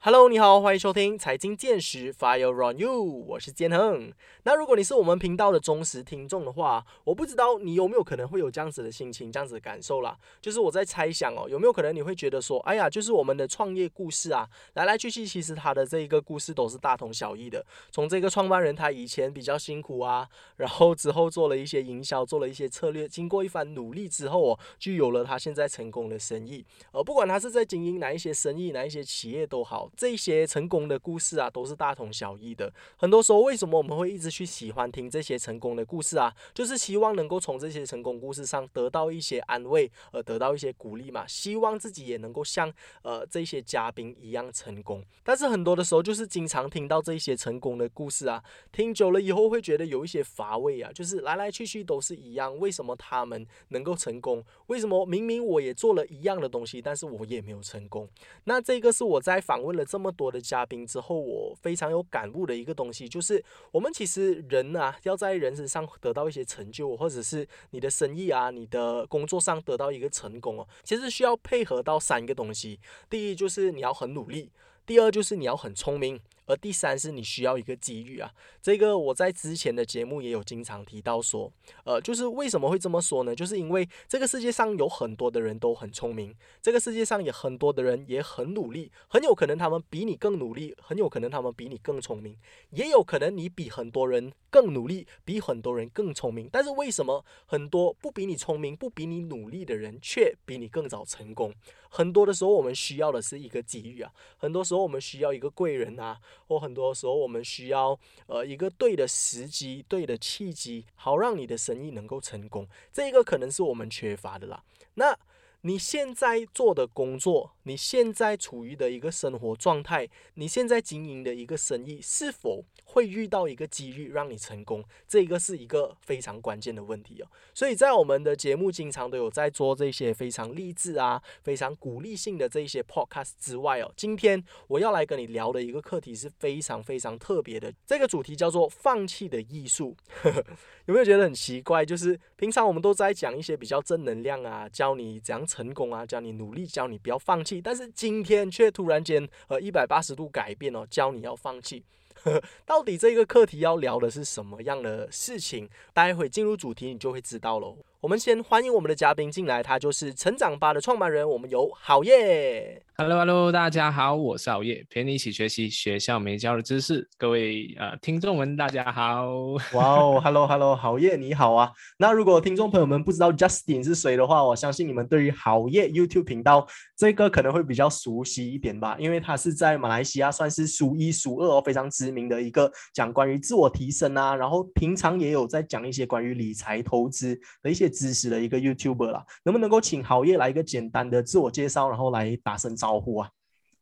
Hello，你好，欢迎收听财经见识 Fire on You，我是建恒。那如果你是我们频道的忠实听众的话，我不知道你有没有可能会有这样子的心情、这样子的感受啦。就是我在猜想哦，有没有可能你会觉得说，哎呀，就是我们的创业故事啊，来来去去，其实他的这一个故事都是大同小异的。从这个创办人他以前比较辛苦啊，然后之后做了一些营销，做了一些策略，经过一番努力之后哦，就有了他现在成功的生意。而不管他是在经营哪一些生意、哪一些企业都好。这些成功的故事啊，都是大同小异的。很多时候，为什么我们会一直去喜欢听这些成功的故事啊？就是希望能够从这些成功故事上得到一些安慰，而得到一些鼓励嘛。希望自己也能够像呃这些嘉宾一样成功。但是很多的时候，就是经常听到这些成功的故事啊，听久了以后会觉得有一些乏味啊。就是来来去去都是一样，为什么他们能够成功？为什么明明我也做了一样的东西，但是我也没有成功？那这个是我在访问了这么。多的嘉宾之后，我非常有感悟的一个东西，就是我们其实人啊，要在人身上得到一些成就，或者是你的生意啊、你的工作上得到一个成功哦，其实需要配合到三个东西。第一就是你要很努力，第二就是你要很聪明。而第三是你需要一个机遇啊，这个我在之前的节目也有经常提到说，呃，就是为什么会这么说呢？就是因为这个世界上有很多的人都很聪明，这个世界上也很多的人也很努力，很有可能他们比你更努力，很有可能他们比你更聪明，也有可能你比很多人更努力，比很多人更聪明。但是为什么很多不比你聪明、不比你努力的人却比你更早成功？很多的时候我们需要的是一个机遇啊，很多时候我们需要一个贵人啊。或很多时候，我们需要呃一个对的时机、对的契机，好让你的生意能够成功。这个可能是我们缺乏的啦。那。你现在做的工作，你现在处于的一个生活状态，你现在经营的一个生意，是否会遇到一个机遇让你成功？这个是一个非常关键的问题哦。所以在我们的节目，经常都有在做这些非常励志啊、非常鼓励性的这一些 podcast 之外哦，今天我要来跟你聊的一个课题是非常非常特别的，这个主题叫做“放弃的艺术”。有没有觉得很奇怪？就是平常我们都在讲一些比较正能量啊，教你怎样成功啊，教你努力，教你不要放弃。但是今天却突然间呃一百八十度改变哦，教你要放弃。到底这个课题要聊的是什么样的事情？待会进入主题你就会知道喽。我们先欢迎我们的嘉宾进来，他就是成长吧的创办人，我们有好业。Hello，Hello，大家好，我是好业，陪你一起学习学校没教的知识。各位呃听众们，大家好。哇哦，Hello，Hello，好业你好啊。那如果听众朋友们不知道 Justin 是谁的话，我相信你们对于好业 YouTube 频道这个可能会比较熟悉一点吧，因为他是在马来西亚算是数一数二哦，非常知名的一个讲关于自我提升啊，然后平常也有在讲一些关于理财投资的一些。知识的一个 YouTuber 啦，能不能够请郝业来一个简单的自我介绍，然后来打声招呼啊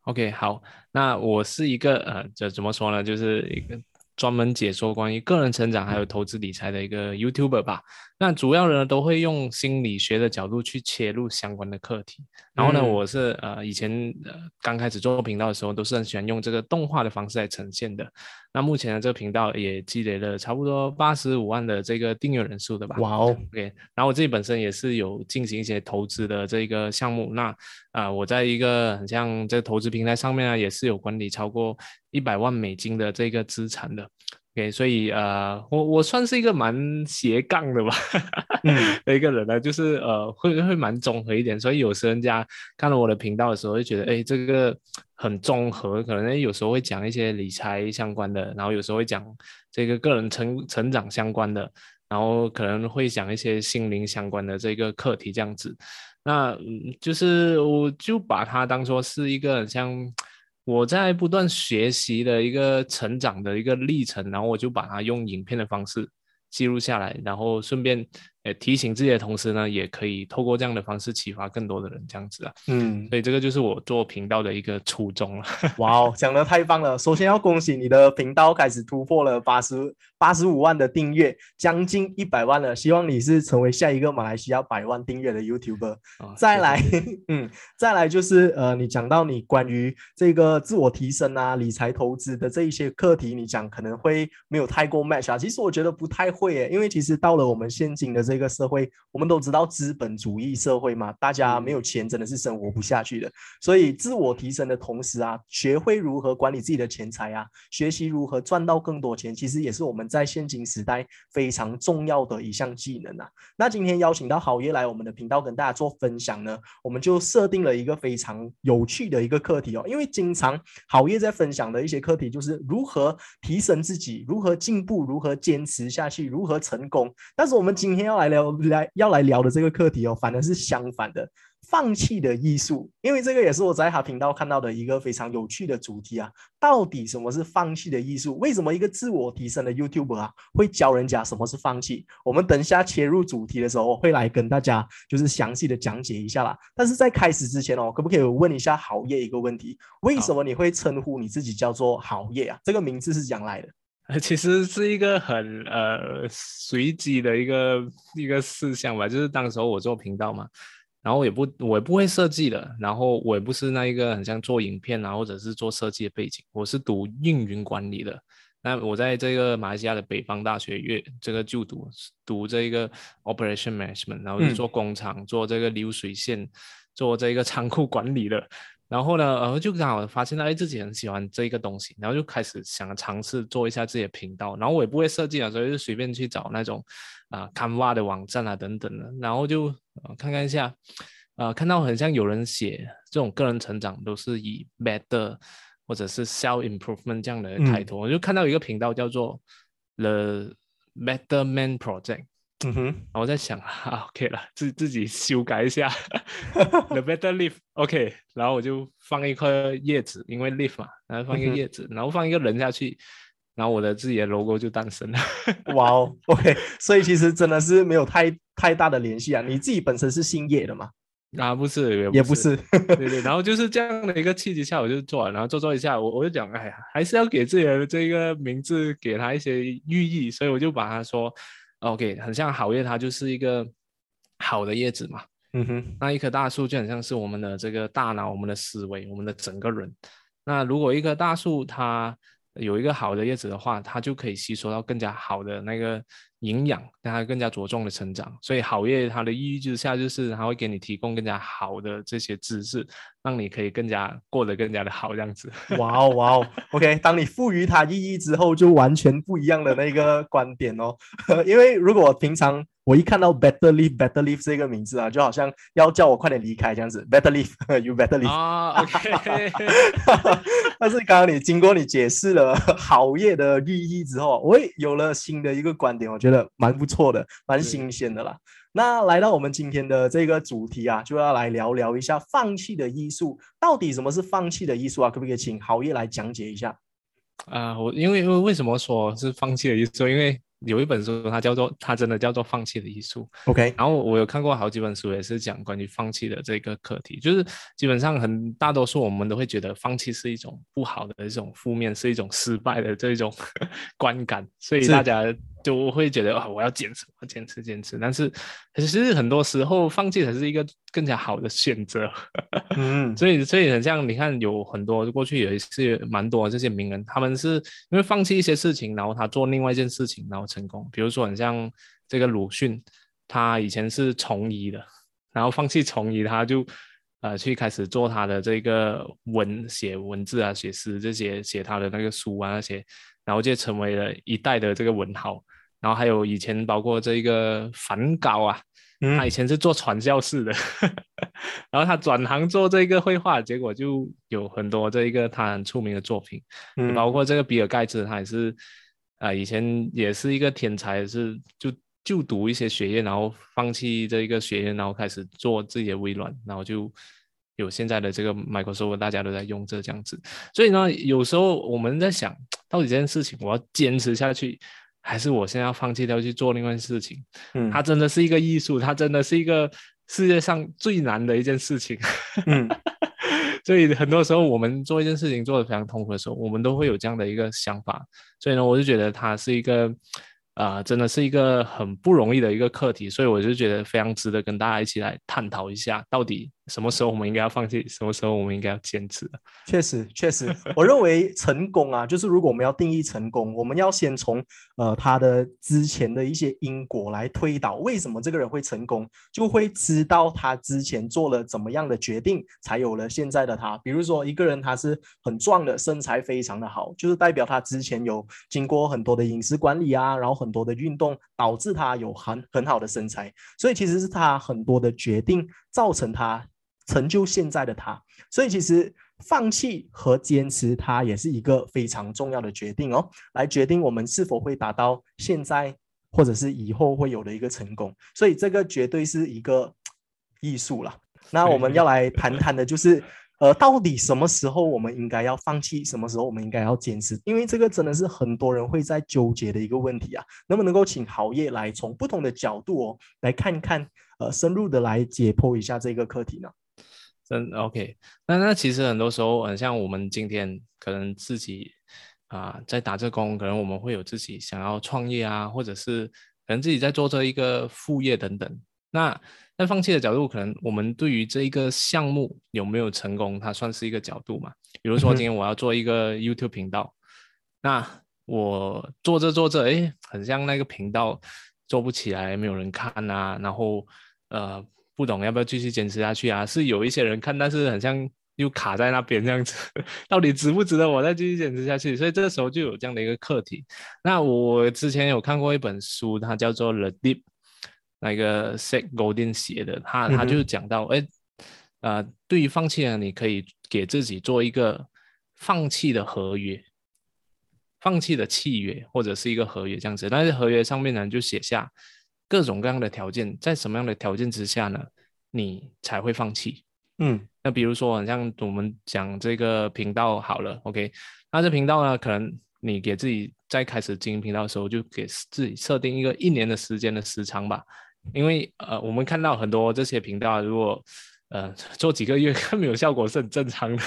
？OK，好，那我是一个呃，这怎么说呢？就是一个专门解说关于个人成长还有投资理财的一个 YouTuber 吧。那主要呢都会用心理学的角度去切入相关的课题。然后呢，我是呃以前呃刚开始做频道的时候，都是很喜欢用这个动画的方式来呈现的。那目前呢，这个频道也积累了差不多八十五万的这个订阅人数的吧？哇哦，OK。然后我自己本身也是有进行一些投资的这个项目。那啊，我在一个很像这个投资平台上面呢，也是有管理超过一百万美金的这个资产的。OK，所以呃，我我算是一个蛮斜杠的吧，的一个人呢，就是呃，会会蛮综合一点。所以有时人家看了我的频道的时候，会觉得哎，这个很综合，可能有时候会讲一些理财相关的，然后有时候会讲这个个人成成长相关的，然后可能会讲一些心灵相关的这个课题这样子。那就是我就把它当做是一个像。我在不断学习的一个成长的一个历程，然后我就把它用影片的方式记录下来，然后顺便。提醒自己的同时呢，也可以透过这样的方式启发更多的人，这样子啊，嗯，所以这个就是我做频道的一个初衷了。哇哦，讲的太棒了！首先要恭喜你的频道开始突破了八十八十五万的订阅，将近一百万了。希望你是成为下一个马来西亚百万订阅的 YouTuber。再来，嗯，再来就是呃，你讲到你关于这个自我提升啊、理财投资的这一些课题，你讲可能会没有太过 match 啊。其实我觉得不太会诶，因为其实到了我们现今的这这个社会，我们都知道资本主义社会嘛，大家没有钱真的是生活不下去的。所以自我提升的同时啊，学会如何管理自己的钱财啊，学习如何赚到更多钱，其实也是我们在现今时代非常重要的一项技能啊。那今天邀请到郝烨来我们的频道跟大家做分享呢，我们就设定了一个非常有趣的一个课题哦，因为经常郝烨在分享的一些课题就是如何提升自己，如何进步，如何坚持下去，如何成功。但是我们今天要来来聊来要来聊的这个课题哦，反而是相反的。放弃的艺术，因为这个也是我在他频道看到的一个非常有趣的主题啊。到底什么是放弃的艺术？为什么一个自我提升的 YouTuber 啊会教人家什么是放弃？我们等一下切入主题的时候会来跟大家就是详细的讲解一下啦。但是在开始之前哦，可不可以问一下郝业一个问题？为什么你会称呼你自己叫做郝业啊？这个名字是讲来的？其实是一个很呃随机的一个一个事项吧，就是当时候我做频道嘛。然后也不，我也不会设计的，然后我也不是那一个很像做影片啊，或者是做设计的背景，我是读运营管理的。那我在这个马来西亚的北方大学越这个就读，读这个 operation management，然后就做工厂，做这个流水线，做这个仓库管理的。然后呢，呃，就刚好发现到，哎，自己很喜欢这一个东西，然后就开始想尝试做一下自己的频道。然后我也不会设计啊，所以就随便去找那种。啊，Canva 的网站啊，等等的，然后就看看一下，啊，看到很像有人写这种个人成长都是以 better 或者是 self improvement 这样的开头，我就看到一个频道叫做 The Better Man Project，嗯哼，然后我在想啊，OK 了，自自己修改一下 The Better Leaf，OK，然后我就放一颗叶子，因为 leaf 嘛，然后放一个叶子，然后放一个人下去。然后我的自己的 logo 就诞生了。哇哦，OK，所以其实真的是没有太太大的联系啊。你自己本身是姓叶的吗？啊，不是，也不是。对对，然后就是这样的一个契机下，我就做，然后做做一下，我我就讲，哎呀，还是要给自己的这个名字给他一些寓意，所以我就把它说，OK，很像好叶，它就是一个好的叶子嘛。嗯哼，那一棵大树就很像是我们的这个大脑、我们的思维、我们的整个人。那如果一棵大树它有一个好的叶子的话，它就可以吸收到更加好的那个营养，让它更加着重的成长。所以好业它的意义之下，就是它会给你提供更加好的这些知识，让你可以更加过得更加的好这样子。哇哦哇哦，OK，当你赋予它意义之后，就完全不一样的那个观点哦。因为如果平常。我一看到 Better Leave Better Leave 这个名字啊，就好像要叫我快点离开这样子。Better Leave，You Better Leave。啊，OK。但是刚刚你经过你解释了好业的寓意之后，我也有了新的一个观点，我觉得蛮不错的，蛮新鲜的啦。那来到我们今天的这个主题啊，就要来聊聊一下放弃的艺术。到底什么是放弃的艺术啊？可不可以请好业来讲解一下？啊，我因为因为为什么说是放弃的艺术？因为有一本书，它叫做它真的叫做放弃的艺术。OK，然后我有看过好几本书，也是讲关于放弃的这个课题。就是基本上很大多数我们都会觉得放弃是一种不好的一种负面，是一种失败的这种 观感，所以大家。就会觉得啊，我要坚持，我坚持，坚持。但是其实很多时候放弃才是一个更加好的选择。嗯，所以所以很像你看，有很多过去也是蛮多这些名人，他们是因为放弃一些事情，然后他做另外一件事情，然后成功。比如说很像这个鲁迅，他以前是从医的，然后放弃从医，他就呃去开始做他的这个文写文字啊，写诗这些，写他的那个书啊那些，然后就成为了一代的这个文豪。然后还有以前包括这个梵高啊，他以前是做传教士的，然后他转行做这个绘画，结果就有很多这一个他很出名的作品，包括这个比尔盖茨，他也是啊，以前也是一个天才，是就就读一些学业，然后放弃这一个学业，然后开始做自己的微软，然后就有现在的这个 Microsoft，大家都在用这这样子。所以呢，有时候我们在想 到底这件事情，我要坚持下去。还是我现在要放弃掉去做另外事情，嗯，它真的是一个艺术，它真的是一个世界上最难的一件事情，嗯，所以很多时候我们做一件事情做的非常痛苦的时候，我们都会有这样的一个想法，所以呢，我就觉得它是一个啊，真的是一个很不容易的一个课题，所以我就觉得非常值得跟大家一起来探讨一下，到底什么时候我们应该要放弃，什么时候我们应该要坚持。确实，确实，我认为成功啊，就是如果我们要定义成功，我们要先从呃他的之前的一些因果来推导，为什么这个人会成功，就会知道他之前做了怎么样的决定，才有了现在的他。比如说一个人他是很壮的，身材非常的好，就是代表他之前有经过很多的饮食管理啊，然后很。很多的运动导致他有很很好的身材，所以其实是他很多的决定造成他成就现在的他。所以其实放弃和坚持，它也是一个非常重要的决定哦，来决定我们是否会达到现在或者是以后会有的一个成功。所以这个绝对是一个艺术了。那我们要来谈谈的就是。呃，到底什么时候我们应该要放弃？什么时候我们应该要坚持？因为这个真的是很多人会在纠结的一个问题啊。能不能够请郝业来从不同的角度哦，来看看，呃，深入的来解剖一下这个课题呢？真 OK，那那其实很多时候，很像我们今天可能自己啊在打这工，可能我们会有自己想要创业啊，或者是可能自己在做这一个副业等等。那在放弃的角度，可能我们对于这一个项目有没有成功，它算是一个角度嘛？比如说今天我要做一个 YouTube 频道，那我做着做着，哎，很像那个频道做不起来，没有人看啊，然后呃，不懂要不要继续坚持下去啊？是有一些人看，但是很像又卡在那边这样子，到底值不值得我再继续坚持下去？所以这个时候就有这样的一个课题。那我之前有看过一本书，它叫做《The Deep》。那个 Seth Godin 写的，他他就讲到，哎，呃，对于放弃呢，你可以给自己做一个放弃的合约，放弃的契约或者是一个合约这样子。但是合约上面呢，就写下各种各样的条件，在什么样的条件之下呢，你才会放弃？嗯，那比如说像我们讲这个频道好了，OK，那这频道呢，可能你给自己在开始经营频道的时候，就给自己设定一个一年的时间的时长吧。因为呃，我们看到很多这些频道，如果呃做几个月 看没有效果是很正常的，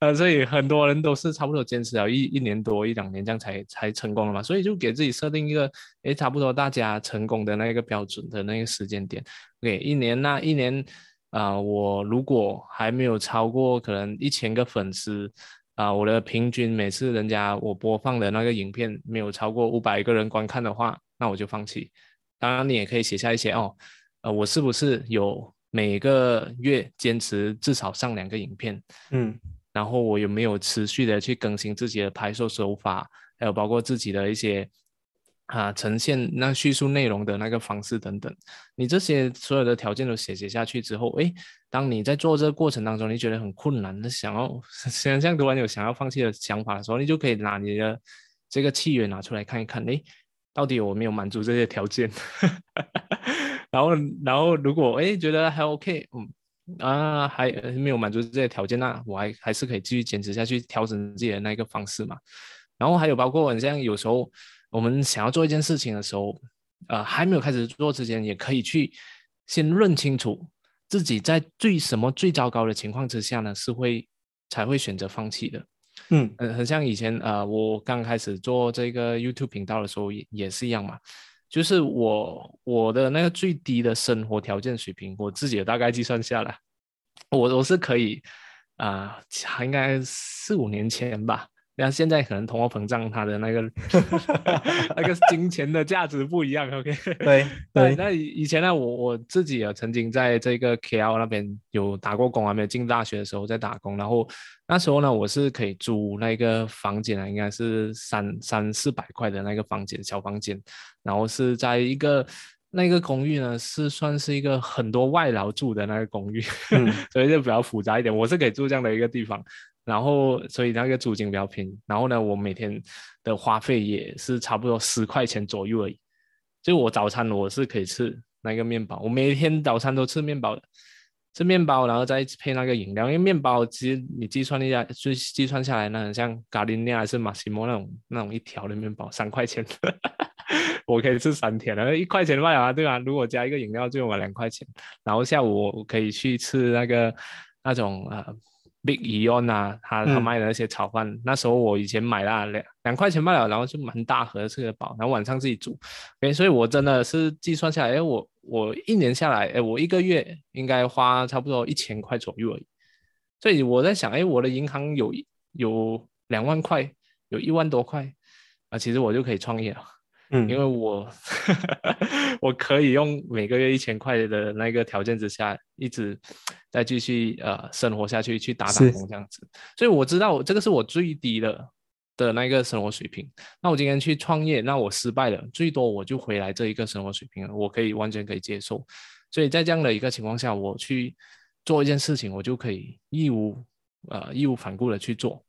呃，所以很多人都是差不多坚持了一一年多一两年这样才才成功了嘛。所以就给自己设定一个，诶，差不多大家成功的那个标准的那个时间点。OK，一年那一年啊，我如果还没有超过可能一千个粉丝啊，我的平均每次人家我播放的那个影片没有超过五百个人观看的话，那我就放弃。当然，你也可以写下一些哦，呃，我是不是有每个月坚持至少上两个影片？嗯，然后我有没有持续的去更新自己的拍摄手法，还有包括自己的一些啊呈现那叙述内容的那个方式等等。你这些所有的条件都写写下去之后，诶，当你在做这个过程当中，你觉得很困难，想要 想象突然有想要放弃的想法的时候，你就可以拿你的这个契约拿出来看一看，诶。到底我没有满足这些条件，然后，然后如果哎觉得还 OK，嗯啊还没有满足这些条件，那我还还是可以继续坚持下去，调整自己的那个方式嘛。然后还有包括你像有时候我们想要做一件事情的时候，呃还没有开始做之前，也可以去先认清楚自己在最什么最糟糕的情况之下呢，是会才会选择放弃的。嗯，很很像以前啊，我刚开始做这个 YouTube 频道的时候也也是一样嘛，就是我我的那个最低的生活条件水平，我自己大概计算下来，我我是可以啊，应该四五年前吧。那现在可能通货膨胀，它的那个 那个金钱的价值不一样。OK，对对。那以前呢，我我自己也曾经在这个 KL 那边有打过工啊，没有进大学的时候在打工。然后那时候呢，我是可以租那个房间啊，应该是三三四百块的那个房间，小房间。然后是在一个那个公寓呢，是算是一个很多外劳住的那个公寓，所以就比较复杂一点。我是可以住这样的一个地方。然后，所以那个租金比较便宜。然后呢，我每天的花费也是差不多十块钱左右而已。就我早餐我是可以吃那个面包，我每天早餐都吃面包的，吃面包，然后再配那个饮料。因为面包其实你计算一下，就计算下来，那很像咖喱面还是马西莫那种那种一条的面包，三块钱，我可以吃三天了。一块钱卖啊，对吧？如果加一个饮料，就我两块钱。然后下午我可以去吃那个那种啊。Big Eon 啊，他他卖的那些炒饭，那时候我以前买了两两块钱卖了，然后就蛮大盒吃得饱，然后晚上自己煮。哎，所以我真的是计算下来，哎，我我一年下来，哎，我一个月应该花差不多一千块左右而已。所以我在想，哎，我的银行有有两万块，有一万多块啊，其实我就可以创业了。嗯，因为我 我可以用每个月一千块的那个条件之下，一直再继续呃生活下去，去打打工这样子。所以我知道这个是我最低的的那个生活水平。那我今天去创业，那我失败了，最多我就回来这一个生活水平了，我可以完全可以接受。所以在这样的一个情况下，我去做一件事情，我就可以义无呃义无反顾的去做。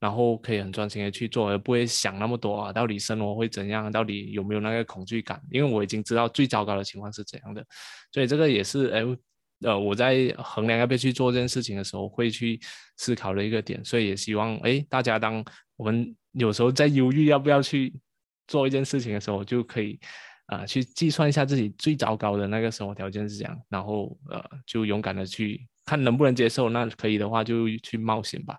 然后可以很专心的去做，而不会想那么多啊，到底生活会怎样？到底有没有那个恐惧感？因为我已经知道最糟糕的情况是怎样的，所以这个也是哎，呃，我在衡量要不要去做这件事情的时候会去思考的一个点。所以也希望哎，大家当我们有时候在犹豫要不要去做一件事情的时候，就可以啊去计算一下自己最糟糕的那个生活条件是怎样，然后呃就勇敢的去看能不能接受。那可以的话就去冒险吧。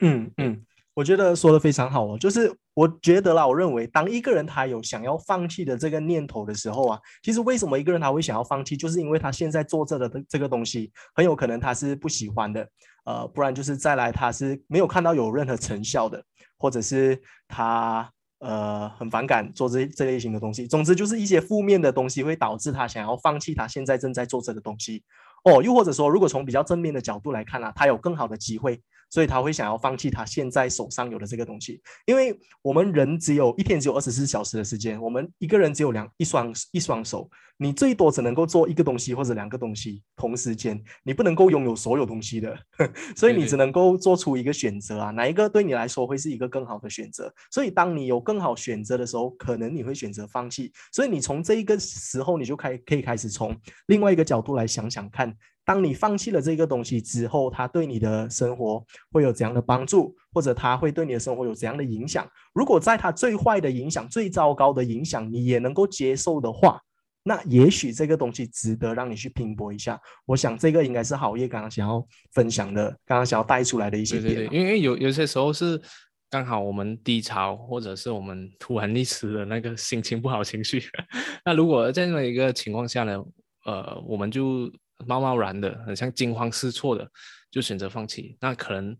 嗯嗯。我觉得说的非常好哦，就是我觉得啦，我认为当一个人他有想要放弃的这个念头的时候啊，其实为什么一个人他会想要放弃，就是因为他现在做这的这个东西很有可能他是不喜欢的，呃，不然就是再来他是没有看到有任何成效的，或者是他呃很反感做这这类型的东西，总之就是一些负面的东西会导致他想要放弃他现在正在做这个东西哦，又或者说如果从比较正面的角度来看啊，他有更好的机会。所以他会想要放弃他现在手上有的这个东西，因为我们人只有一天只有二十四小时的时间，我们一个人只有两一双一双手，你最多只能够做一个东西或者两个东西同时间，你不能够拥有所有东西的，所以你只能够做出一个选择啊，哪一个对你来说会是一个更好的选择？所以当你有更好选择的时候，可能你会选择放弃。所以你从这一个时候，你就开可以开始从另外一个角度来想想看。当你放弃了这个东西之后，它对你的生活会有怎样的帮助，或者它会对你的生活有怎样的影响？如果在它最坏的影响、最糟糕的影响，你也能够接受的话，那也许这个东西值得让你去拼搏一下。我想这个应该是好业刚刚想要分享的，刚刚想要带出来的一些点。对对对，因为有有些时候是刚好我们低潮，或者是我们突然一时的那个心情不好情绪。那如果这样的一个情况下呢，呃，我们就。贸贸然的，很像惊慌失措的，就选择放弃。那可能，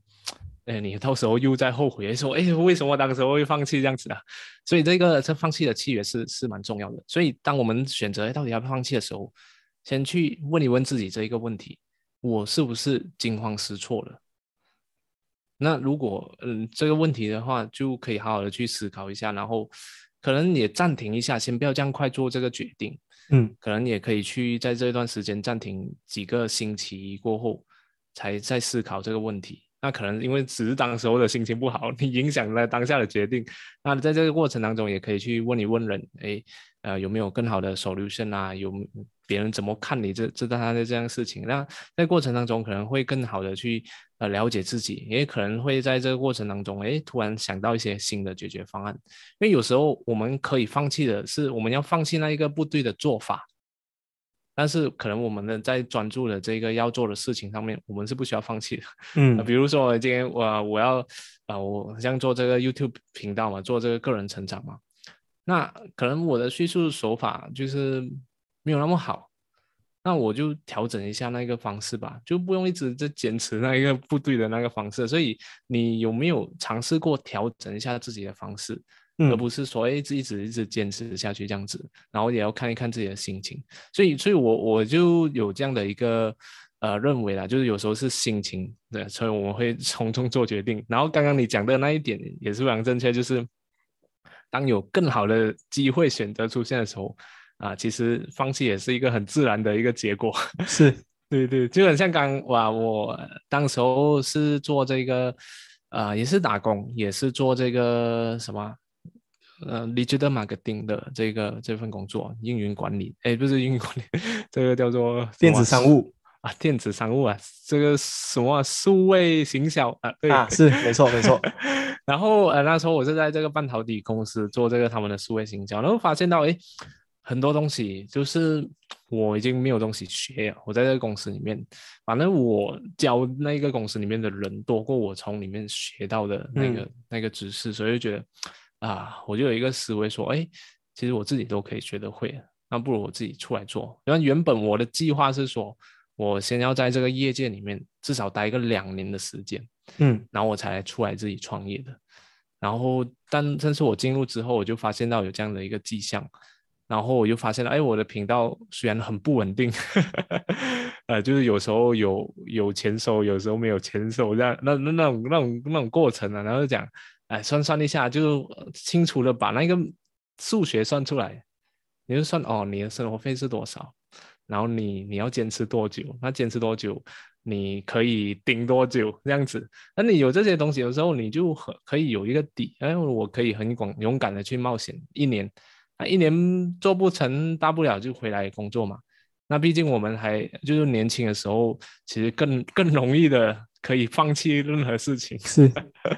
哎，你到时候又在后悔，说，哎，为什么当时会放弃这样子啊？所以这个这放弃的契约是是蛮重要的。所以当我们选择到底要不要放弃的时候，先去问一问自己这一个问题：我是不是惊慌失措了？那如果嗯这个问题的话，就可以好好的去思考一下，然后可能也暂停一下，先不要这样快做这个决定。嗯，可能也可以去在这段时间暂停几个星期过后，才再思考这个问题。那可能因为只是当时候的心情不好，你影响了当下的决定。那在这个过程当中，也可以去问一问人，哎，呃，有没有更好的 solution 啊？有别人怎么看你这这他的这样事情？那在过程当中可能会更好的去。呃，了解自己，也可能会在这个过程当中，哎，突然想到一些新的解决方案。因为有时候我们可以放弃的是，我们要放弃那一个不对的做法，但是可能我们的在专注的这个要做的事情上面，我们是不需要放弃的。嗯，比如说今天我我要啊，我像做这个 YouTube 频道嘛，做这个个人成长嘛，那可能我的叙述手法就是没有那么好。那我就调整一下那个方式吧，就不用一直在坚持那一个不对的那个方式。所以你有没有尝试过调整一下自己的方式，而不是说一直一直一直坚持下去这样子？然后也要看一看自己的心情。所以，所以我我就有这样的一个呃认为啦，就是有时候是心情对，所以我们会 从中做决定。然后刚刚你讲的那一点也是非常正确，就是当有更好的机会选择出现的时候。啊，其实放弃也是一个很自然的一个结果。是，对对，就很像刚哇，我当时候是做这个，啊，也是打工，也是做这个什么，呃，digital marketing 的这个这份工作，运营管理，哎，不是运营管理，这个叫做电子商务啊，电子商务啊，这个什么数位行销啊，对啊，是没错没错。然后呃，那时候我是在这个半导体公司做这个他们的数位行销，然后发现到哎。很多东西就是我已经没有东西学了。我在这个公司里面，反正我教那个公司里面的人多过我从里面学到的那个那个知识，所以就觉得啊，我就有一个思维说，哎，其实我自己都可以学得会，那不如我自己出来做。因为原本我的计划是说，我先要在这个业界里面至少待一个两年的时间，嗯，然后我才出来自己创业的。然后，但但是我进入之后，我就发现到有这样的一个迹象，然后我就发现了，哎，我的频道虽然很不稳定，呃，就是有时候有有钱收，有时候没有钱收，这样那那那种那种那种过程啊，然后就讲，哎，算算一下，就清楚的把那个数学算出来，你就算哦，你的生活费是多少，然后你你要坚持多久，那坚持多久？你可以顶多久这样子？那你有这些东西的时候，你就很可以有一个底。哎，我可以很勇勇敢的去冒险一年，那一年做不成，大不了就回来工作嘛。那毕竟我们还就是年轻的时候，其实更更容易的。可以放弃任何事情，是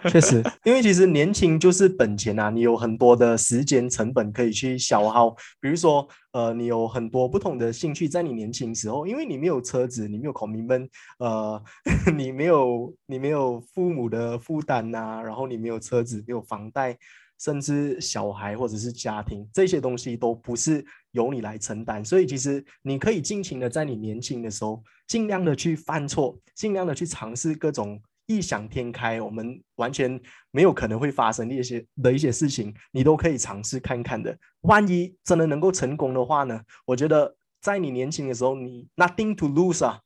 确实，因为其实年轻就是本钱啊，你有很多的时间成本可以去消耗。比如说，呃，你有很多不同的兴趣，在你年轻时候，因为你没有车子，你没有考明们，呃，你没有你没有父母的负担呐，然后你没有车子，没有房贷。甚至小孩或者是家庭这些东西都不是由你来承担，所以其实你可以尽情的在你年轻的时候，尽量的去犯错，尽量的去尝试各种异想天开，我们完全没有可能会发生的一些的一些事情，你都可以尝试看看的。万一真的能够成功的话呢？我觉得在你年轻的时候，你 nothing to lose 啊。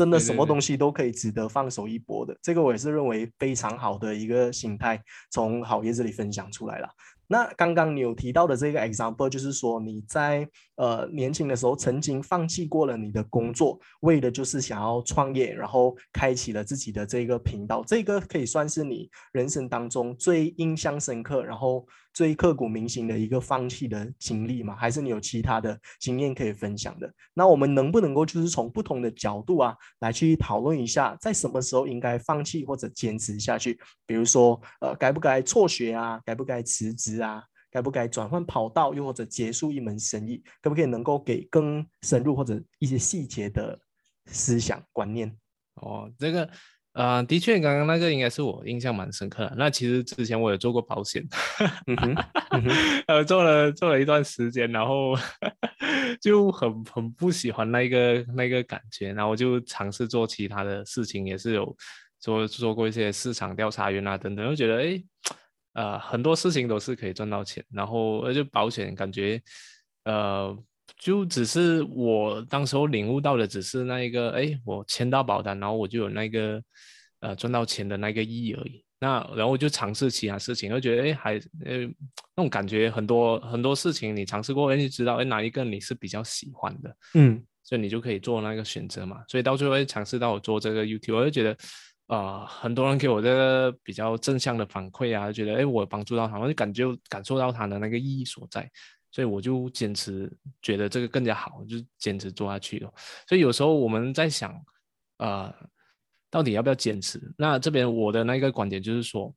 真的什么东西都可以值得放手一搏的，这个我也是认为非常好的一个心态，从好业这里分享出来了。那刚刚你有提到的这个 example，就是说你在呃年轻的时候曾经放弃过了你的工作，为的就是想要创业，然后开启了自己的这个频道。这个可以算是你人生当中最印象深刻，然后最刻骨铭心的一个放弃的经历吗？还是你有其他的经验可以分享的？那我们能不能够就是从不同的角度啊来去讨论一下，在什么时候应该放弃或者坚持下去？比如说呃该不该辍学啊？该不该辞职？啊，该不该转换跑道，又或者结束一门生意，可不可以能够给更深入或者一些细节的思想观念？哦，这个，呃，的确，刚刚那个应该是我印象蛮深刻的。那其实之前我有做过保险，呃，做了做了一段时间，然后 就很很不喜欢那个那个感觉，然后我就尝试做其他的事情，也是有做做过一些市场调查员啊等等，就觉得哎。呃，很多事情都是可以赚到钱，然后而且保险感觉，呃，就只是我当时候领悟到的，只是那一个，哎，我签到保单，然后我就有那个，呃，赚到钱的那个意义而已。那然后我就尝试其他事情，就觉得，哎，还，呃，那种感觉很多很多事情你尝试过，哎，你知道，哎，哪一个你是比较喜欢的，嗯，所以你就可以做那个选择嘛。所以到最后尝试到我做这个 YouTube，我就觉得。啊，很多人给我这个比较正向的反馈啊，觉得哎，我帮助到他们，就感觉感受到他的那个意义所在，所以我就坚持，觉得这个更加好，就坚持做下去了。所以有时候我们在想，啊，到底要不要坚持？那这边我的那个观点就是说，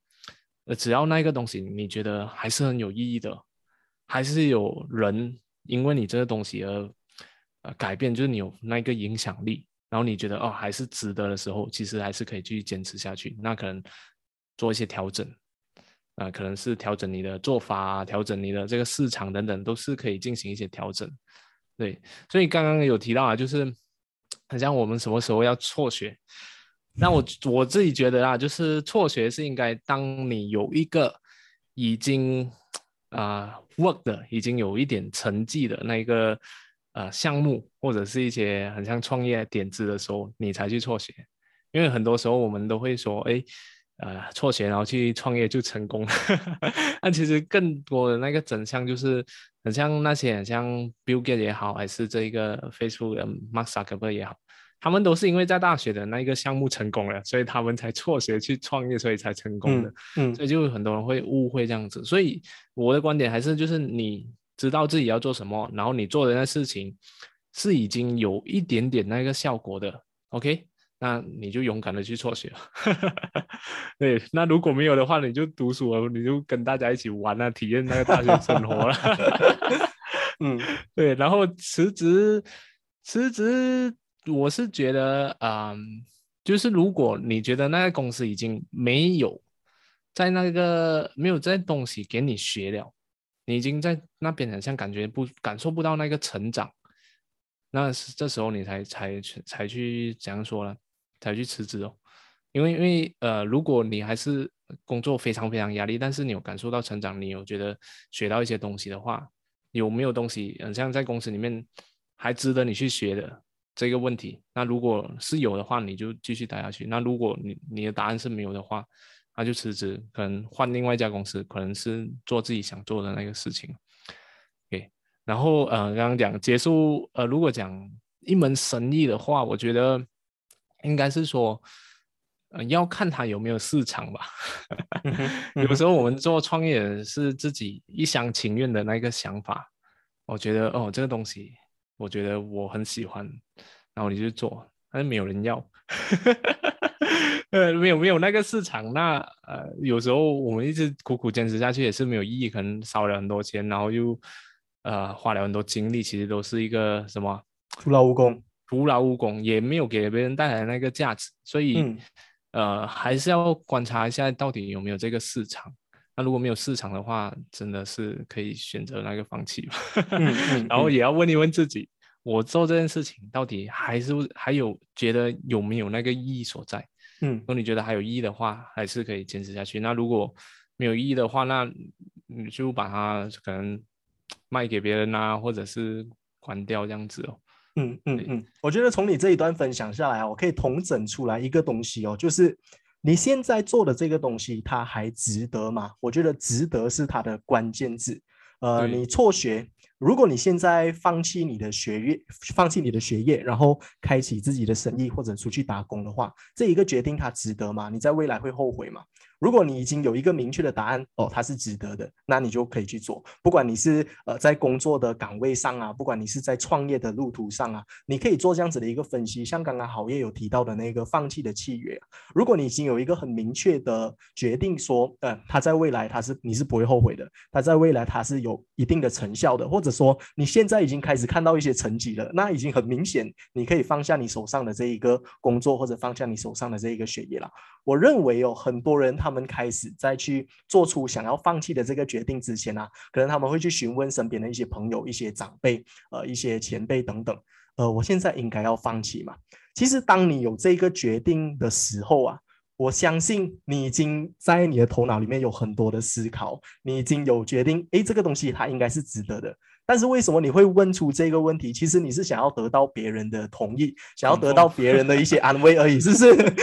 呃，只要那个东西你觉得还是很有意义的，还是有人因为你这个东西而呃改变，就是你有那个影响力。然后你觉得哦还是值得的时候，其实还是可以继续坚持下去。那可能做一些调整，啊，可能是调整你的做法，调整你的这个市场等等，都是可以进行一些调整。对，所以刚刚有提到啊，就是 很像我们什么时候要辍学？那我我自己觉得啊，就是辍学是应该当你有一个已经啊 work 的，已经有一点成绩的那个。呃，项目或者是一些很像创业点子的时候，你才去辍学，因为很多时候我们都会说，哎，呃，辍学然后去创业就成功了。但其实更多的那个真相就是，很像那些很像 Bill Gates 也好，还是这一个 Facebook 的 Mark Zuckerberg 也好，他们都是因为在大学的那个项目成功了，所以他们才辍学去创业，所以才成功的。嗯，所以就很多人会误会这样子。所以我的观点还是就是你。知道自己要做什么，然后你做的那事情是已经有一点点那个效果的，OK，那你就勇敢的去辍学。对，那如果没有的话，你就读书了，你就跟大家一起玩啊，体验那个大学生活了。嗯，对，然后辞职，辞职，我是觉得，嗯，就是如果你觉得那个公司已经没有在那个没有在东西给你学了，你已经在那边好像感觉不感受不到那个成长，那这时候你才才才去怎样说呢？才去辞职哦。因为因为呃，如果你还是工作非常非常压力，但是你有感受到成长，你有觉得学到一些东西的话，有没有东西，很，像在公司里面还值得你去学的这个问题？那如果是有的话，你就继续待下去；那如果你你的答案是没有的话，那就辞职，可能换另外一家公司，可能是做自己想做的那个事情。OK，然后呃，刚刚讲结束，呃，如果讲一门生意的话，我觉得应该是说。呃，要看他有没有市场吧。有时候我们做创业是自己一厢情愿的那个想法。我觉得哦，这个东西，我觉得我很喜欢，然后你就做，但是没有人要。呃，没有没有那个市场，那呃，有时候我们一直苦苦坚持下去也是没有意义，可能烧了很多钱，然后又呃花了很多精力，其实都是一个什么徒劳无功，徒劳无功，也没有给别人带来那个价值，所以。呃，还是要观察一下到底有没有这个市场。那如果没有市场的话，真的是可以选择那个放弃吧。然后也要问一问自己，我做这件事情到底还是还有觉得有没有那个意义所在？嗯，如果你觉得还有意义的话，还是可以坚持下去。那如果没有意义的话，那你就把它可能卖给别人啊，或者是关掉这样子哦。嗯嗯嗯，我觉得从你这一段分享下来啊，我可以统整出来一个东西哦，就是你现在做的这个东西，它还值得吗？我觉得值得是它的关键字。呃，你辍学，如果你现在放弃你的学业，放弃你的学业，然后开启自己的生意或者出去打工的话，这一个决定它值得吗？你在未来会后悔吗？如果你已经有一个明确的答案，哦，它是值得的，那你就可以去做。不管你是呃在工作的岗位上啊，不管你是在创业的路途上啊，你可以做这样子的一个分析。像刚刚好业有提到的那个放弃的契约，如果你已经有一个很明确的决定，说，呃，他在未来他是你是不会后悔的，他在未来他是有一定的成效的，或者说你现在已经开始看到一些成绩了，那已经很明显，你可以放下你手上的这一个工作，或者放下你手上的这一个学业了。我认为有很多人他们开始再去做出想要放弃的这个决定之前啊，可能他们会去询问身边的一些朋友、一些长辈、呃一些前辈等等。呃，我现在应该要放弃嘛？其实当你有这个决定的时候啊，我相信你已经在你的头脑里面有很多的思考，你已经有决定，诶，这个东西它应该是值得的。但是为什么你会问出这个问题？其实你是想要得到别人的同意，想要得到别人的一些安慰而已，是不是？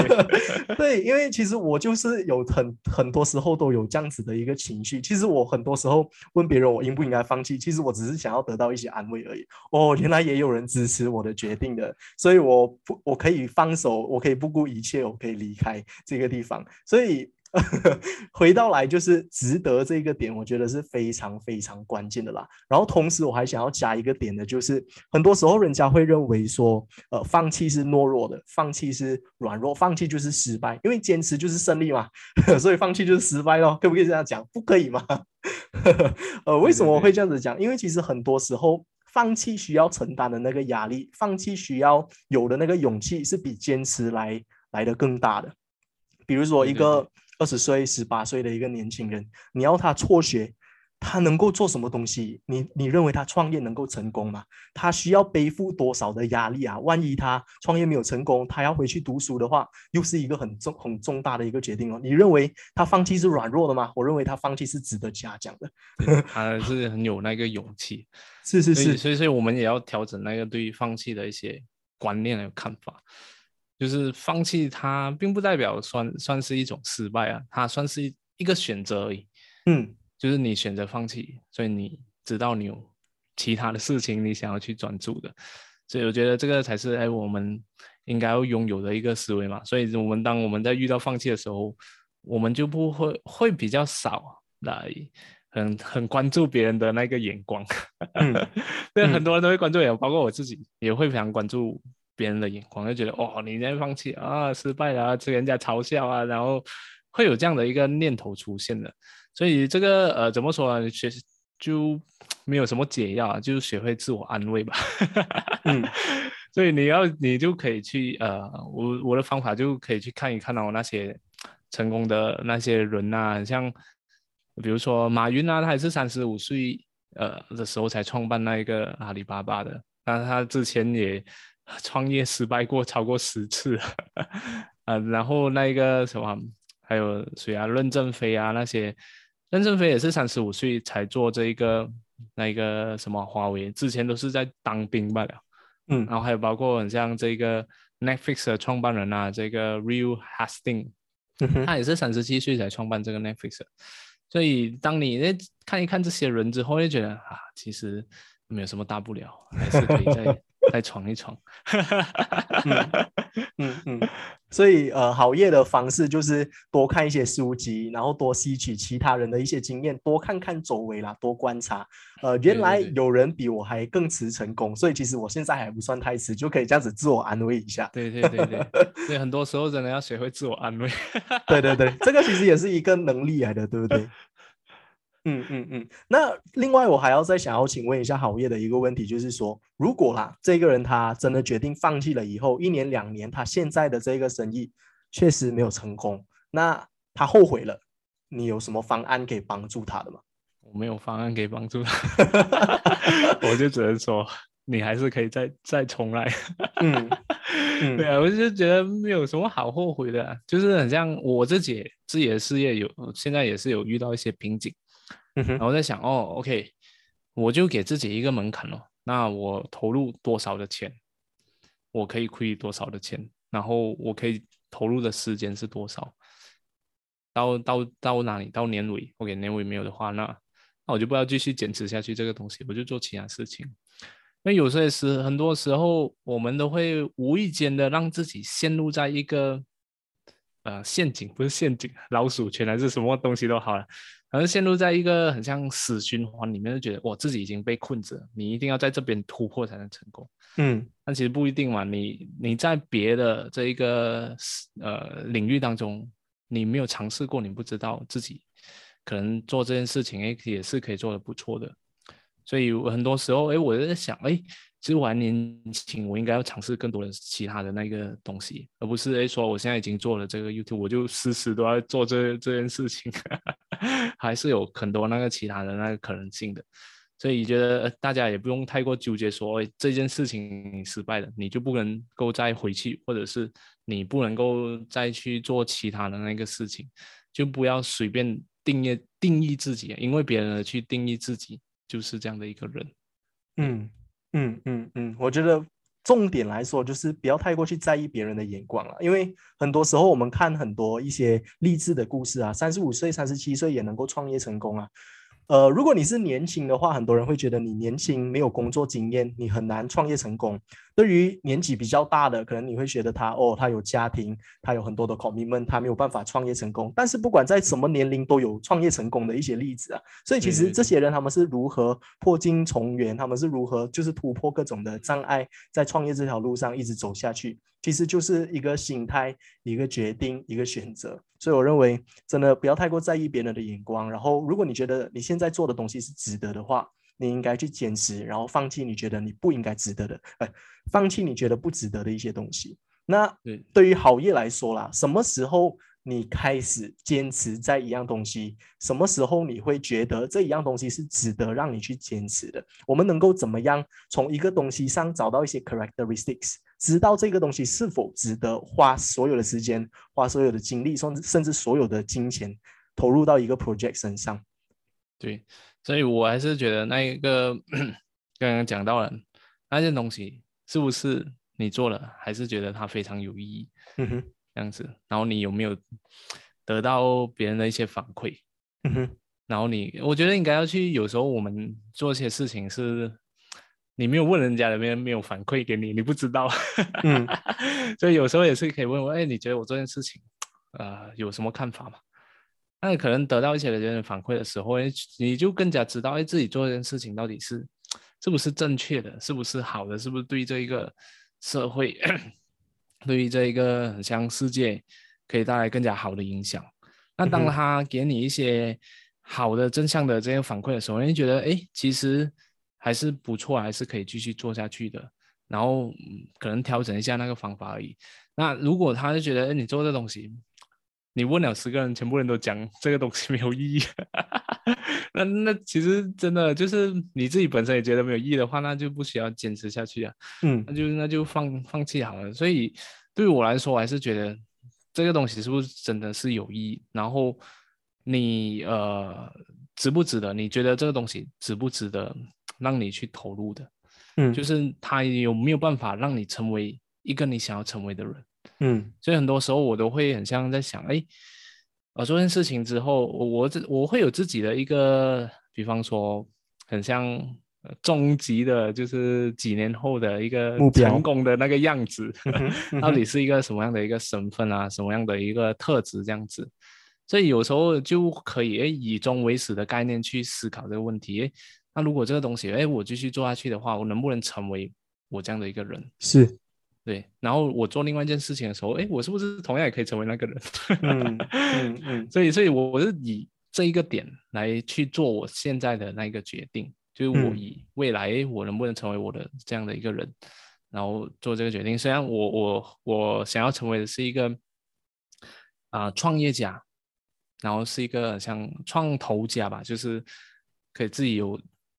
对，因为其实我就是有很很多时候都有这样子的一个情绪。其实我很多时候问别人我应不应该放弃，其实我只是想要得到一些安慰而已。哦，原来也有人支持我的决定的，所以我不我可以放手，我可以不顾一切，我可以离开这个地方。所以。回到来就是值得这个点，我觉得是非常非常关键的啦。然后同时我还想要加一个点的，就是很多时候人家会认为说，呃，放弃是懦弱的，放弃是软弱，放弃就是失败，因为坚持就是胜利嘛，所以放弃就是失败咯。可不可以这样讲？不可以吗？呃，为什么会这样子讲？因为其实很多时候放弃需要承担的那个压力，放弃需要有的那个勇气，是比坚持来来的更大的。比如说一个。二十岁、十八岁的一个年轻人，你要他辍学，他能够做什么东西？你你认为他创业能够成功吗？他需要背负多少的压力啊？万一他创业没有成功，他要回去读书的话，又是一个很重很重大的一个决定哦。你认为他放弃是软弱的吗？我认为他放弃是值得嘉奖的，他 是很有那个勇气。是是是，所以所以我们也要调整那个对于放弃的一些观念和看法。就是放弃它，并不代表算算是一种失败啊，它算是一个选择而已。嗯，就是你选择放弃，所以你知道你有其他的事情你想要去专注的，所以我觉得这个才是哎我们应该要拥有的一个思维嘛。所以我们当我们在遇到放弃的时候，我们就不会会比较少来很很关注别人的那个眼光。嗯，对，很多人都会关注也包括我自己也会非常关注。别人的眼光就觉得哦，你在放弃啊，失败了，被人家嘲笑啊，然后会有这样的一个念头出现的。所以这个呃，怎么说呢？其实就没有什么解药啊，就是学会自我安慰吧。嗯 所以你要你就可以去呃，我我的方法就可以去看一看到那些成功的那些人啊，像比如说马云啊，他也是三十五岁呃的时候才创办那一个阿里巴巴的，但是他之前也 创业失败过超过十次，呃，然后那个什么还有谁啊，任正非啊那些，任正非也是三十五岁才做这一个那个什么华为，之前都是在当兵罢了。嗯。然后还有包括很像这个 Netflix 的创办人啊，这个 Real Hastings，嗯他也是三十七岁才创办这个 Netflix，的。所以当你那看一看这些人之后，就觉得啊，其实没有什么大不了，还是可以再再闯一闯。嗯嗯，所以呃，好业的方式就是多看一些书籍，然后多吸取其他人的一些经验，多看看周围啦，多观察。呃，原来有人比我还更迟成功，所以其实我现在还不算太迟，就可以这样子自我安慰一下。对对对对，所以 很多时候真的要学会自我安慰。对对对，这个其实也是一个能力来的，对不对？嗯嗯嗯。那另外，我还要再想要请问一下郝业的一个问题，就是说，如果啦，这个人他真的决定放弃了以后，一年两年，他现在的这个生意确实没有成功，那他后悔了，你有什么方案可以帮助他的吗？我没有方案可以帮助他，我就只能说你还是可以再再重来。嗯嗯 对啊，我就觉得没有什么好后悔的啊、就是很像我自己自己的事业有现在也是有遇到一些瓶颈，然后在想哦，OK，我就给自己一个门槛哦，那我投入多少的钱，我可以亏多少的钱，然后我可以投入的时间是多少，到到到哪里？到年尾，OK，年尾没有的话，那那我就不要继续坚持下去这个东西，我就做其他事情。因为有些时很多时候我们都会无意间的让自己陷入在一个呃陷阱，不是陷阱，老鼠圈还是什么东西都好了，反正陷入在一个很像死循环里面，就觉得我自己已经被困着，你一定要在这边突破才能成功。嗯但其实不一定嘛，你你在别的这一个呃领域当中，你没有尝试过，你不知道自己可能做这件事情，哎，也是可以做的不错的。所以我很多时候，哎，我在想，哎，其实我还年轻，我应该要尝试更多的其他的那个东西，而不是哎说我现在已经做了这个 YouTube，我就时时都要做这这件事情，还是有很多那个其他的那个可能性的。所以觉得大家也不用太过纠结说，这件事情失败了，你就不能够再回去，或者是你不能够再去做其他的那个事情，就不要随便定义定义自己，因为别人去定义自己，就是这样的一个人。嗯嗯嗯嗯，我觉得重点来说就是不要太过去在意别人的眼光了，因为很多时候我们看很多一些励志的故事啊，三十五岁、三十七岁也能够创业成功啊。呃，如果你是年轻的话，很多人会觉得你年轻没有工作经验，你很难创业成功。对于年纪比较大的，可能你会觉得他哦，他有家庭，他有很多的 commitment，他没有办法创业成功。但是不管在什么年龄，都有创业成功的一些例子啊。所以其实这些人他们是如何破镜重圆，他们是如何就是突破各种的障碍，在创业这条路上一直走下去。其实就是一个心态、一个决定、一个选择。所以我认为，真的不要太过在意别人的眼光。然后，如果你觉得你现在做的东西是值得的话，你应该去坚持，然后放弃你觉得你不应该值得的，呃，放弃你觉得不值得的一些东西。那对对于好业来说啦，什么时候你开始坚持在一样东西？什么时候你会觉得这一样东西是值得让你去坚持的？我们能够怎么样从一个东西上找到一些 characteristics，知道这个东西是否值得花所有的时间、花所有的精力，甚至甚至所有的金钱投入到一个 project 身上？对，所以我还是觉得那一个刚刚讲到了那件东西是不是你做了，还是觉得它非常有意义嗯哼，这样子，然后你有没有得到别人的一些反馈？嗯哼，然后你，我觉得应该要去。有时候我们做一些事情是，你没有问人家人没有反馈给你，你不知道。嗯，所以有时候也是可以问我，哎，你觉得我这件事情，呃，有什么看法吗？那你可能得到一些人的反馈的时候，哎，你就更加知道，哎，自己做这件事情到底是是不是正确的，是不是好的，是不是对这一个社会，对于这一个很像世界可以带来更加好的影响。那当他给你一些好的正向的这些反馈的时候，你觉得哎，其实还是不错，还是可以继续做下去的。然后可能调整一下那个方法而已。那如果他就觉得，哎，你做这东西，你问了十个人，全部人都讲这个东西没有意义，那那其实真的就是你自己本身也觉得没有意义的话，那就不需要坚持下去啊。嗯，那就那就放放弃好了。所以对于我来说，我还是觉得这个东西是不是真的是有意义？然后你呃值不值得？你觉得这个东西值不值得让你去投入的？嗯，就是他有没有办法让你成为一个你想要成为的人？嗯，所以很多时候我都会很像在想，哎，我，做件事情之后，我自我会有自己的一个，比方说，很像终极的，就是几年后的一个成功的那个样子，到底是一个什么样的一个身份啊，什么样的一个特质这样子？所以有时候就可以，诶，以终为始的概念去思考这个问题，哎。那如果这个东西，哎，我继续做下去的话，我能不能成为我这样的一个人？是，对。然后我做另外一件事情的时候，哎，我是不是同样也可以成为那个人？嗯嗯嗯。所以，所以我是以这一个点来去做我现在的那一个决定，就是我以未来我能不能成为我的这样的一个人，然后做这个决定。虽然我我我想要成为的是一个啊创业家，然后是一个像创投家吧，就是可以自己有。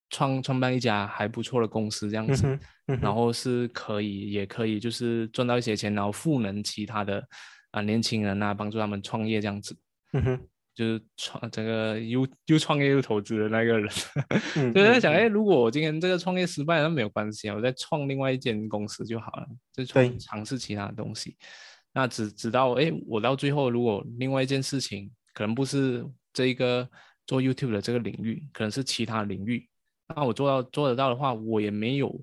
创创办一家还不错的公司这样子，然后是可以，也可以就是赚到一些钱，然后赋能其他的啊年轻人啊，帮助他们创业这样子。嗯哼，就是创这个又又创业又投资的那个人，就在想，哎，如果我今天这个创业失败那，没有关系啊，我再创另外一间公司就好了，就尝试其他的东西。那只直到哎，我到最后如果另外一件事情可能不是这一个做 YouTube 的这个领域，可能是其他领域。那我做到做得到的话，我也没有，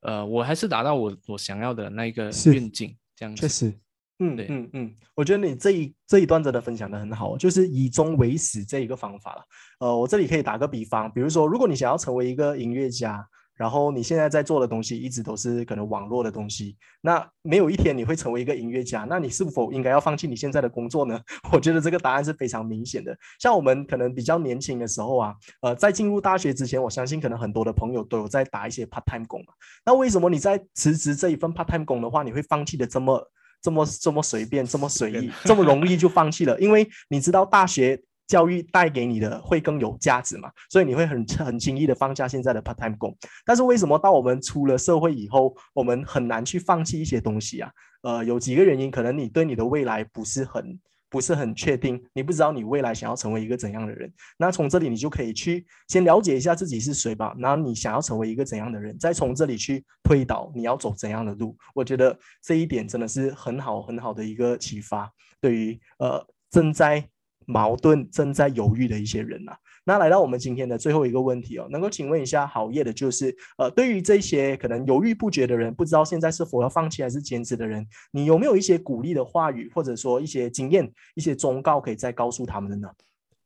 呃，我还是达到我我想要的那个愿景，这样确实，嗯，对，嗯嗯，我觉得你这一这一段真的分享的很好，就是以终为始这一个方法了。呃，我这里可以打个比方，比如说，如果你想要成为一个音乐家。然后你现在在做的东西一直都是可能网络的东西，那没有一天你会成为一个音乐家，那你是否应该要放弃你现在的工作呢？我觉得这个答案是非常明显的。像我们可能比较年轻的时候啊，呃，在进入大学之前，我相信可能很多的朋友都有在打一些 part time 工。那为什么你在辞职这一份 part time 工的话，你会放弃的这么这么这么随便，这么随意，这么容易就放弃了？因为你知道大学。教育带给你的会更有价值嘛？所以你会很很轻易的放下现在的 part time 工。但是为什么到我们出了社会以后，我们很难去放弃一些东西啊？呃，有几个原因，可能你对你的未来不是很不是很确定，你不知道你未来想要成为一个怎样的人。那从这里你就可以去先了解一下自己是谁吧。然后你想要成为一个怎样的人，再从这里去推导你要走怎样的路。我觉得这一点真的是很好很好的一个启发，对于呃正在。矛盾正在犹豫的一些人呐，那来到我们今天的最后一个问题哦，能够请问一下好业的，就是呃，对于这些可能犹豫不决的人，不知道现在是否要放弃还是坚持的人，你有没有一些鼓励的话语，或者说一些经验、一些忠告可以再告诉他们的呢？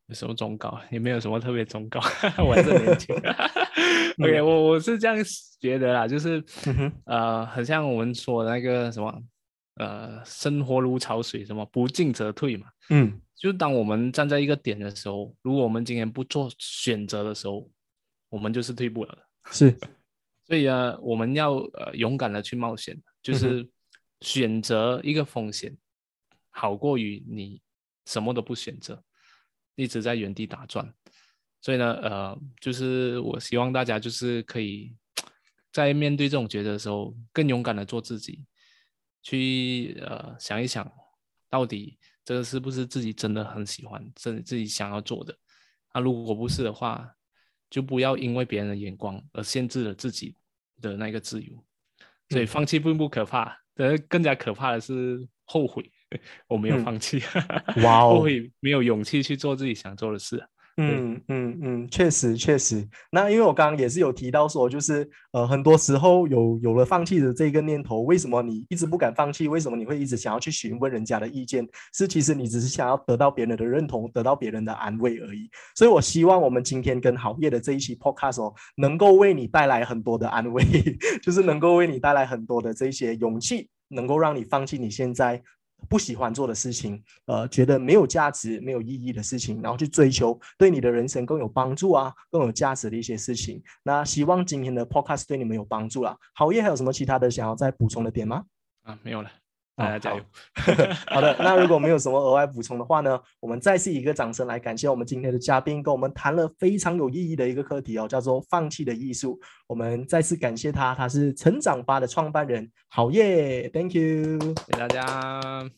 有什么忠告？也没有什么特别忠告，我还是年轻。OK，我我是这样觉得啦，就是呃，很像我们说的那个什么。呃，生活如潮水，什么不进则退嘛。嗯，就当我们站在一个点的时候，如果我们今天不做选择的时候，我们就是退步了。是，所以啊，我们要呃勇敢的去冒险，就是选择一个风险，好过于你什么都不选择，一直在原地打转。所以呢，呃，就是我希望大家就是可以在面对这种抉择的时候，更勇敢的做自己。去呃想一想，到底这个是不是自己真的很喜欢，自自己想要做的？那如果不是的话，就不要因为别人的眼光而限制了自己的那个自由。所以放弃并不可怕，呃，更加可怕的是后悔，我没有放弃，哇，后悔没有勇气去做自己想做的事。嗯嗯嗯，确实确实。那因为我刚刚也是有提到说，就是呃，很多时候有有了放弃的这个念头，为什么你一直不敢放弃？为什么你会一直想要去询问人家的意见？是其实你只是想要得到别人的认同，得到别人的安慰而已。所以我希望我们今天跟好业的这一期 podcast 哦，能够为你带来很多的安慰，就是能够为你带来很多的这些勇气，能够让你放弃你现在。不喜欢做的事情，呃，觉得没有价值、没有意义的事情，然后去追求对你的人生更有帮助啊、更有价值的一些事情。那希望今天的 podcast 对你们有帮助啦。好业还有什么其他的想要再补充的点吗？啊，没有了。大家加油！好的，那如果没有什么额外补充的话呢，我们再次一个掌声来感谢我们今天的嘉宾，跟我们谈了非常有意义的一个课题哦，叫做放弃的艺术。我们再次感谢他，他是成长吧的创办人，好耶，Thank you，谢谢大家。